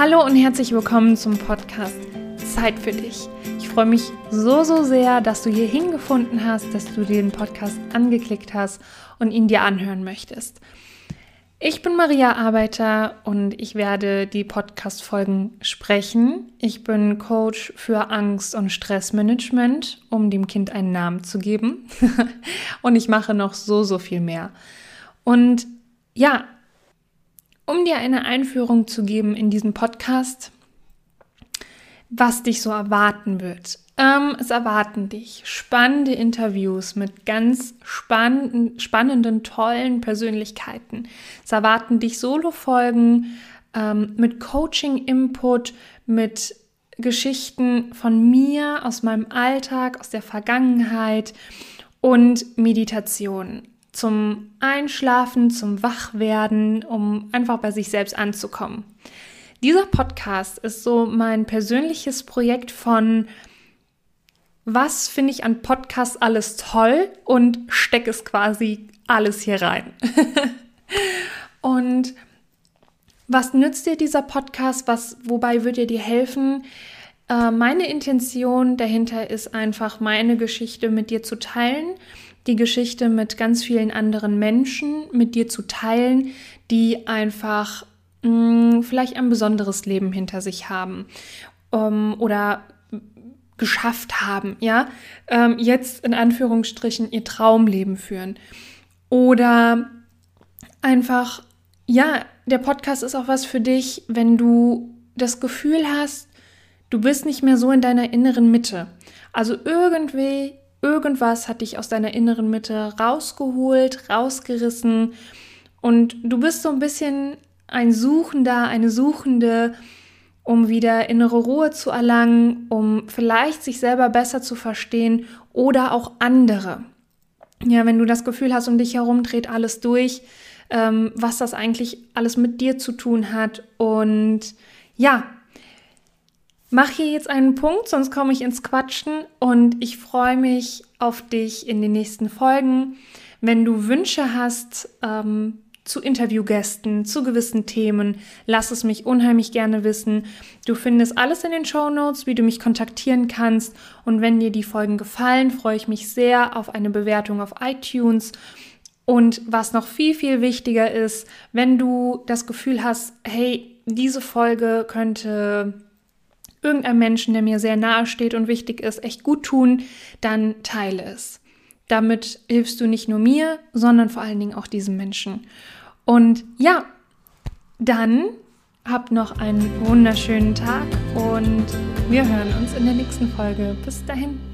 Hallo und herzlich willkommen zum Podcast Zeit für dich. Ich freue mich so, so sehr, dass du hier hingefunden hast, dass du den Podcast angeklickt hast und ihn dir anhören möchtest. Ich bin Maria Arbeiter und ich werde die Podcast-Folgen sprechen. Ich bin Coach für Angst- und Stressmanagement, um dem Kind einen Namen zu geben. und ich mache noch so, so viel mehr. Und ja, um dir eine Einführung zu geben in diesen Podcast, was dich so erwarten wird. Ähm, es erwarten dich spannende Interviews mit ganz spannenden, spannenden, tollen Persönlichkeiten. Es erwarten dich Solo-Folgen ähm, mit Coaching-Input, mit Geschichten von mir aus meinem Alltag, aus der Vergangenheit und Meditation zum Einschlafen, zum Wachwerden, um einfach bei sich selbst anzukommen. Dieser Podcast ist so mein persönliches Projekt von was finde ich an Podcasts alles toll und stecke es quasi alles hier rein. und was nützt dir dieser Podcast? Was, wobei wird er dir helfen? Äh, meine Intention dahinter ist einfach, meine Geschichte mit dir zu teilen die Geschichte mit ganz vielen anderen Menschen mit dir zu teilen, die einfach mh, mm, vielleicht ein besonderes Leben hinter sich haben um, oder geschafft haben, ja, ähm, jetzt in Anführungsstrichen ihr Traumleben führen. Oder einfach, ja, der Podcast ist auch was für dich, wenn du das Gefühl hast, du bist nicht mehr so in deiner inneren Mitte. Also irgendwie Irgendwas hat dich aus deiner inneren Mitte rausgeholt, rausgerissen und du bist so ein bisschen ein Suchender, eine Suchende, um wieder innere Ruhe zu erlangen, um vielleicht sich selber besser zu verstehen oder auch andere. Ja, wenn du das Gefühl hast, um dich herum dreht alles durch, ähm, was das eigentlich alles mit dir zu tun hat und ja, Mach hier jetzt einen Punkt, sonst komme ich ins Quatschen und ich freue mich auf dich in den nächsten Folgen. Wenn du Wünsche hast ähm, zu Interviewgästen, zu gewissen Themen, lass es mich unheimlich gerne wissen. Du findest alles in den Show Notes, wie du mich kontaktieren kannst. Und wenn dir die Folgen gefallen, freue ich mich sehr auf eine Bewertung auf iTunes. Und was noch viel, viel wichtiger ist, wenn du das Gefühl hast, hey, diese Folge könnte irgendeinem Menschen, der mir sehr nahe steht und wichtig ist, echt gut tun, dann teile es. Damit hilfst du nicht nur mir, sondern vor allen Dingen auch diesem Menschen. Und ja, dann habt noch einen wunderschönen Tag und wir hören uns in der nächsten Folge. Bis dahin.